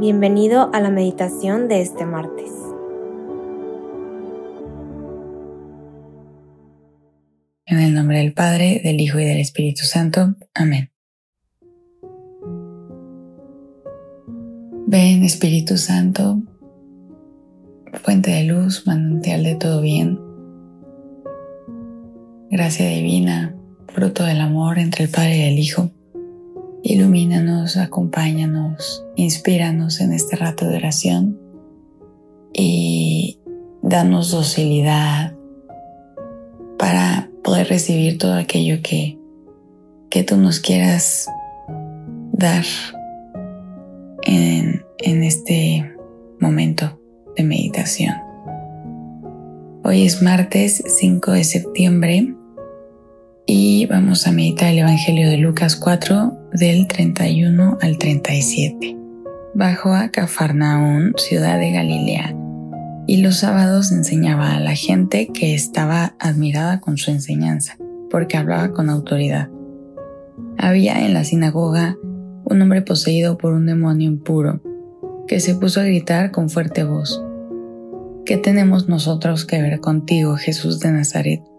Bienvenido a la meditación de este martes. En el nombre del Padre, del Hijo y del Espíritu Santo. Amén. Ven Espíritu Santo, fuente de luz, manantial de todo bien, gracia divina, fruto del amor entre el Padre y el Hijo Ilumínanos, acompáñanos, inspíranos en este rato de oración y danos docilidad para poder recibir todo aquello que, que tú nos quieras dar en, en este momento de meditación. Hoy es martes 5 de septiembre y vamos a meditar el Evangelio de Lucas 4 del 31 al 37. Bajó a Cafarnaún, ciudad de Galilea, y los sábados enseñaba a la gente que estaba admirada con su enseñanza, porque hablaba con autoridad. Había en la sinagoga un hombre poseído por un demonio impuro, que se puso a gritar con fuerte voz. ¿Qué tenemos nosotros que ver contigo, Jesús de Nazaret?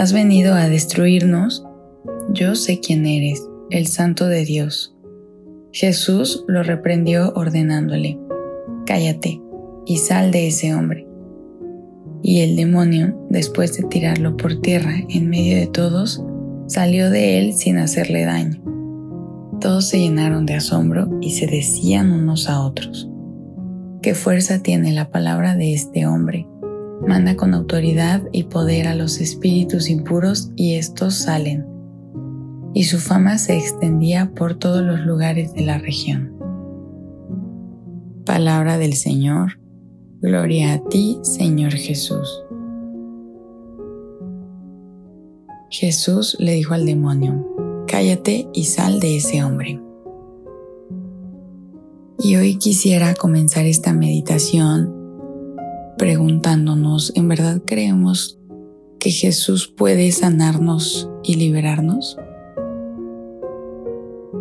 ¿Has venido a destruirnos? Yo sé quién eres, el Santo de Dios. Jesús lo reprendió ordenándole, Cállate y sal de ese hombre. Y el demonio, después de tirarlo por tierra en medio de todos, salió de él sin hacerle daño. Todos se llenaron de asombro y se decían unos a otros, ¿qué fuerza tiene la palabra de este hombre? Manda con autoridad y poder a los espíritus impuros y estos salen. Y su fama se extendía por todos los lugares de la región. Palabra del Señor. Gloria a ti, Señor Jesús. Jesús le dijo al demonio, cállate y sal de ese hombre. Y hoy quisiera comenzar esta meditación preguntándonos, ¿en verdad creemos que Jesús puede sanarnos y liberarnos?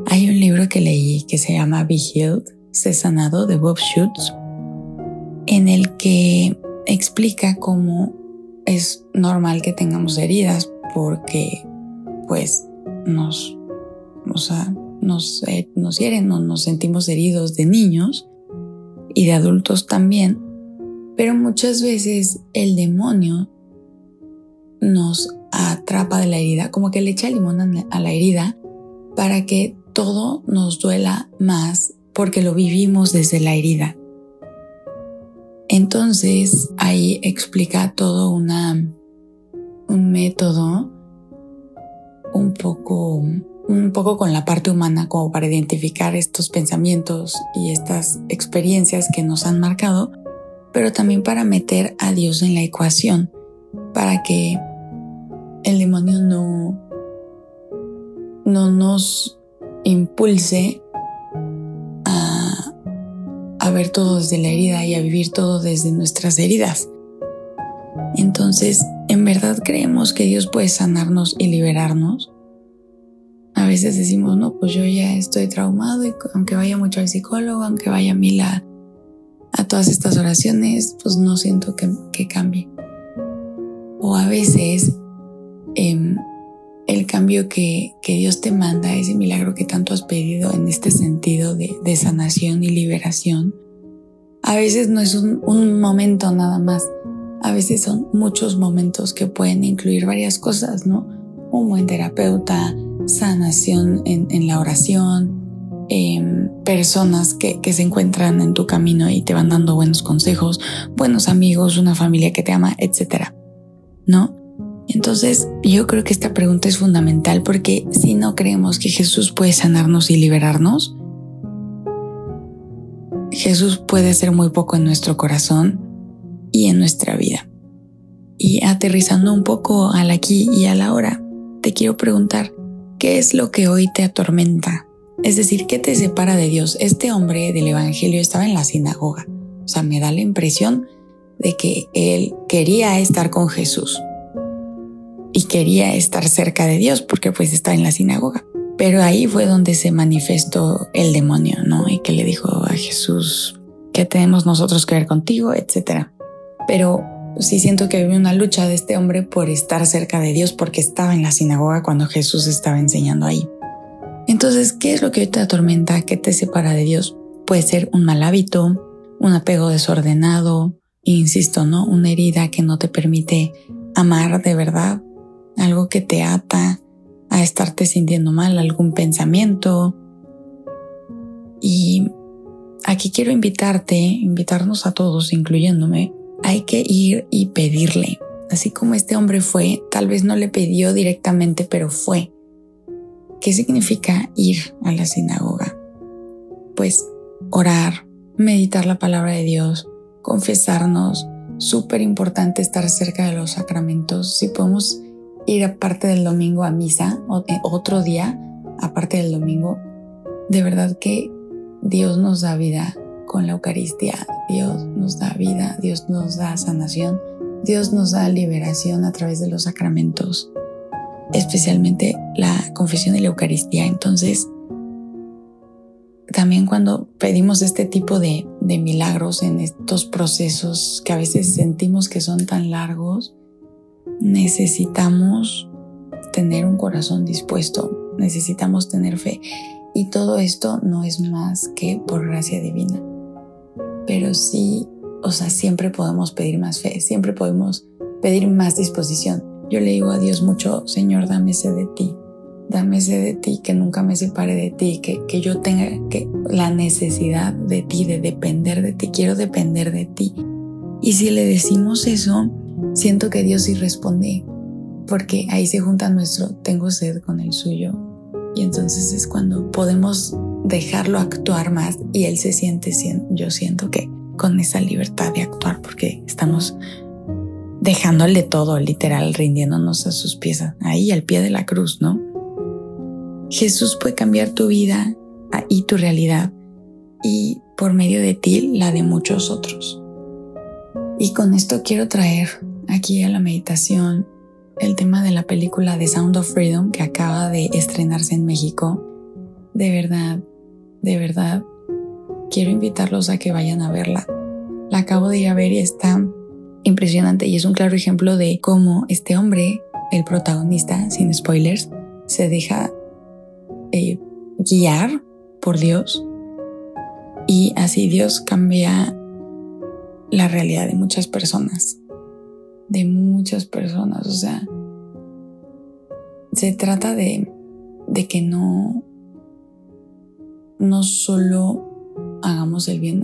Hay un libro que leí que se llama Be Healed, Sé sanado de Bob Schutz, en el que explica cómo es normal que tengamos heridas porque pues nos, o sea, nos, eh, nos hieren o nos sentimos heridos de niños y de adultos también pero muchas veces el demonio nos atrapa de la herida, como que le echa limón a la herida para que todo nos duela más porque lo vivimos desde la herida. Entonces ahí explica todo una, un método un poco, un poco con la parte humana como para identificar estos pensamientos y estas experiencias que nos han marcado pero también para meter a Dios en la ecuación, para que el demonio no, no nos impulse a, a ver todo desde la herida y a vivir todo desde nuestras heridas. Entonces, ¿en verdad creemos que Dios puede sanarnos y liberarnos? A veces decimos, no, pues yo ya estoy traumado y aunque vaya mucho al psicólogo, aunque vaya a mí la a todas estas oraciones, pues no siento que, cambie. O a veces em, el cambio que, Dios te manda, ese milagro que tanto has pedido en este sentido de, sanación y liberación, a veces no es un, momento nada más, a veces son muchos momentos que pueden incluir varias cosas, ¿no? Un buen terapeuta, sanación en la oración, Em, personas que, se encuentran en tu camino y te van dando buenos consejos, buenos amigos, una familia que te ama, etcétera. ¿No? Entonces, yo creo que esta pregunta es fundamental porque si no creemos que Jesús puede sanarnos y liberarnos, Jesús puede hacer muy poco en nuestro corazón y en nuestra vida. Y aterrizando un poco al aquí y a la hora, te quiero preguntar, ¿qué es lo que hoy te atormenta? Es decir, ¿qué te separa de Dios? Este hombre del Evangelio estaba en la sinagoga. O sea, me da la impresión de que él quería estar con Jesús y quería estar cerca de Dios porque pues está en la sinagoga. Pero ahí fue donde se manifestó el demonio, ¿no? Y que le dijo a Jesús, ¿qué tenemos nosotros que ver contigo? Etcétera. Pero sí siento que había una lucha de este hombre por estar cerca de Dios porque estaba en la sinagoga cuando Jesús estaba enseñando ahí. Entonces, ¿qué es lo que hoy te atormenta? ¿Qué te separa de Dios? Puede ser un mal hábito, un apego desordenado, insisto, ¿no? Una herida que no te permite amar de verdad, algo que te ata a estarte sintiendo mal, algún pensamiento. Y aquí quiero invitarte, invitarnos a todos, incluyéndome, hay que ir y pedirle. Así como este hombre fue, tal vez no le pidió directamente, pero fue. ¿Qué significa ir a la sinagoga? Pues orar, meditar la palabra de Dios, confesarnos. Súper importante estar cerca de los sacramentos. Si podemos ir aparte del domingo a misa, o eh, otro día aparte del domingo, de verdad que Dios nos da vida con la Eucaristía. Dios nos da vida, Dios nos da sanación, Dios nos da liberación a través de los sacramentos, especialmente la confesión y la Eucaristía. Entonces, también cuando pedimos este tipo de, milagros en estos procesos que a veces sentimos que son tan largos, necesitamos tener un corazón dispuesto, necesitamos tener fe. Y todo esto no es más que por gracia divina pero sí, o sea, siempre podemos pedir más fe, siempre podemos pedir más disposición. Yo le digo a Dios mucho, Señor, dame ese de ti, dame ese de ti, que nunca me separe de ti, que, que yo tenga que, la necesidad de ti, de depender de ti, quiero depender de ti. Y si le decimos eso, siento que Dios sí responde, porque ahí se junta nuestro tengo sed con el suyo. Y entonces es cuando podemos dejarlo actuar más y él se siente, yo siento que con esa libertad de actuar porque estamos dejándole todo, literal, rindiéndonos a sus pies, ahí al pie de la cruz, ¿no? Jesús puede cambiar tu vida y tu realidad y por medio de ti la de muchos otros. Y con esto quiero traer aquí a la meditación el tema de la película The Sound of Freedom que acaba de estrenarse en México. De verdad, de verdad, quiero invitarlos a que vayan a verla. La acabo de ir a ver y está impresionante y es un claro ejemplo de cómo este hombre, el protagonista, sin spoilers, se deja eh, guiar por Dios. Y así Dios cambia la realidad de muchas personas, de muchas personas, o sea, se trata de, de que no, no solo hagamos el bien,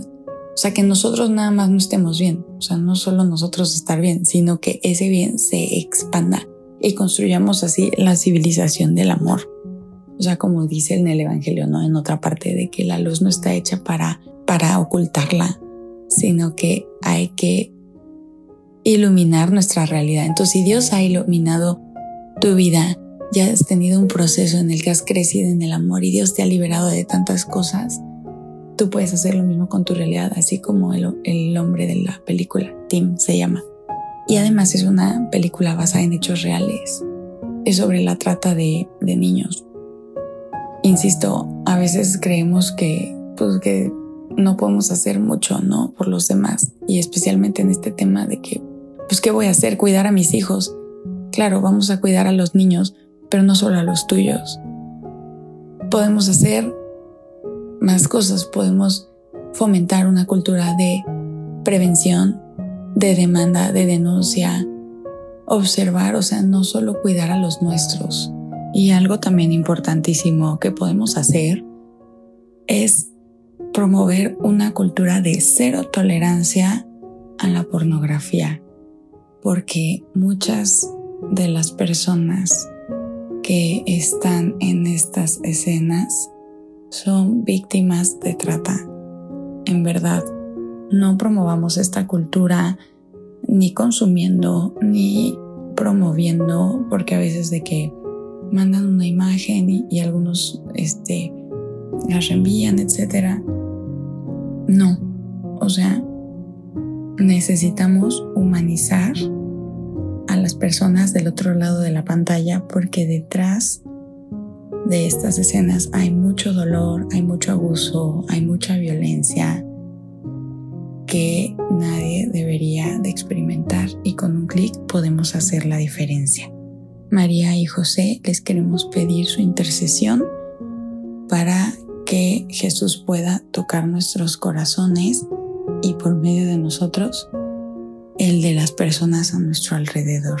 o sea, que nosotros nada más no estemos bien, o sea, no solo nosotros estar bien, sino que ese bien se expanda y construyamos así la civilización del amor. O sea, como dice en el Evangelio, ¿no? En otra parte de que la luz no está hecha para, para ocultarla, sino que hay que iluminar nuestra realidad. Entonces, si Dios ha iluminado tu vida ya has tenido un proceso en el que has crecido en el amor y Dios te ha liberado de tantas cosas, tú puedes hacer lo mismo con tu realidad, así como el, el hombre de la película, Tim se llama. Y además es una película basada en hechos reales. Es sobre la trata de, de niños. Insisto, a veces creemos que, pues, que no podemos hacer mucho, ¿no? Por los demás. Y especialmente en este tema de que, pues, ¿qué voy a hacer? Cuidar a mis hijos. Claro, vamos a cuidar a los niños, pero no solo a los tuyos. Podemos hacer más cosas, podemos fomentar una cultura de prevención, de demanda, de denuncia, observar, o sea, no solo cuidar a los nuestros. Y algo también importantísimo que podemos hacer es promover una cultura de cero tolerancia a la pornografía, porque muchas de las personas que están en estas escenas son víctimas de trata. En verdad, no promovamos esta cultura ni consumiendo ni promoviendo, porque a veces de que mandan una imagen y, algunos este, las reenvían, etc. No, o sea, necesitamos humanizar las personas del otro lado de la pantalla porque detrás de estas escenas hay mucho dolor, hay mucho abuso, hay mucha violencia que nadie debería de experimentar y con un clic podemos hacer la diferencia. María y José les queremos pedir su intercesión para que Jesús pueda tocar nuestros corazones y por medio de nosotros el de las personas a nuestro alrededor.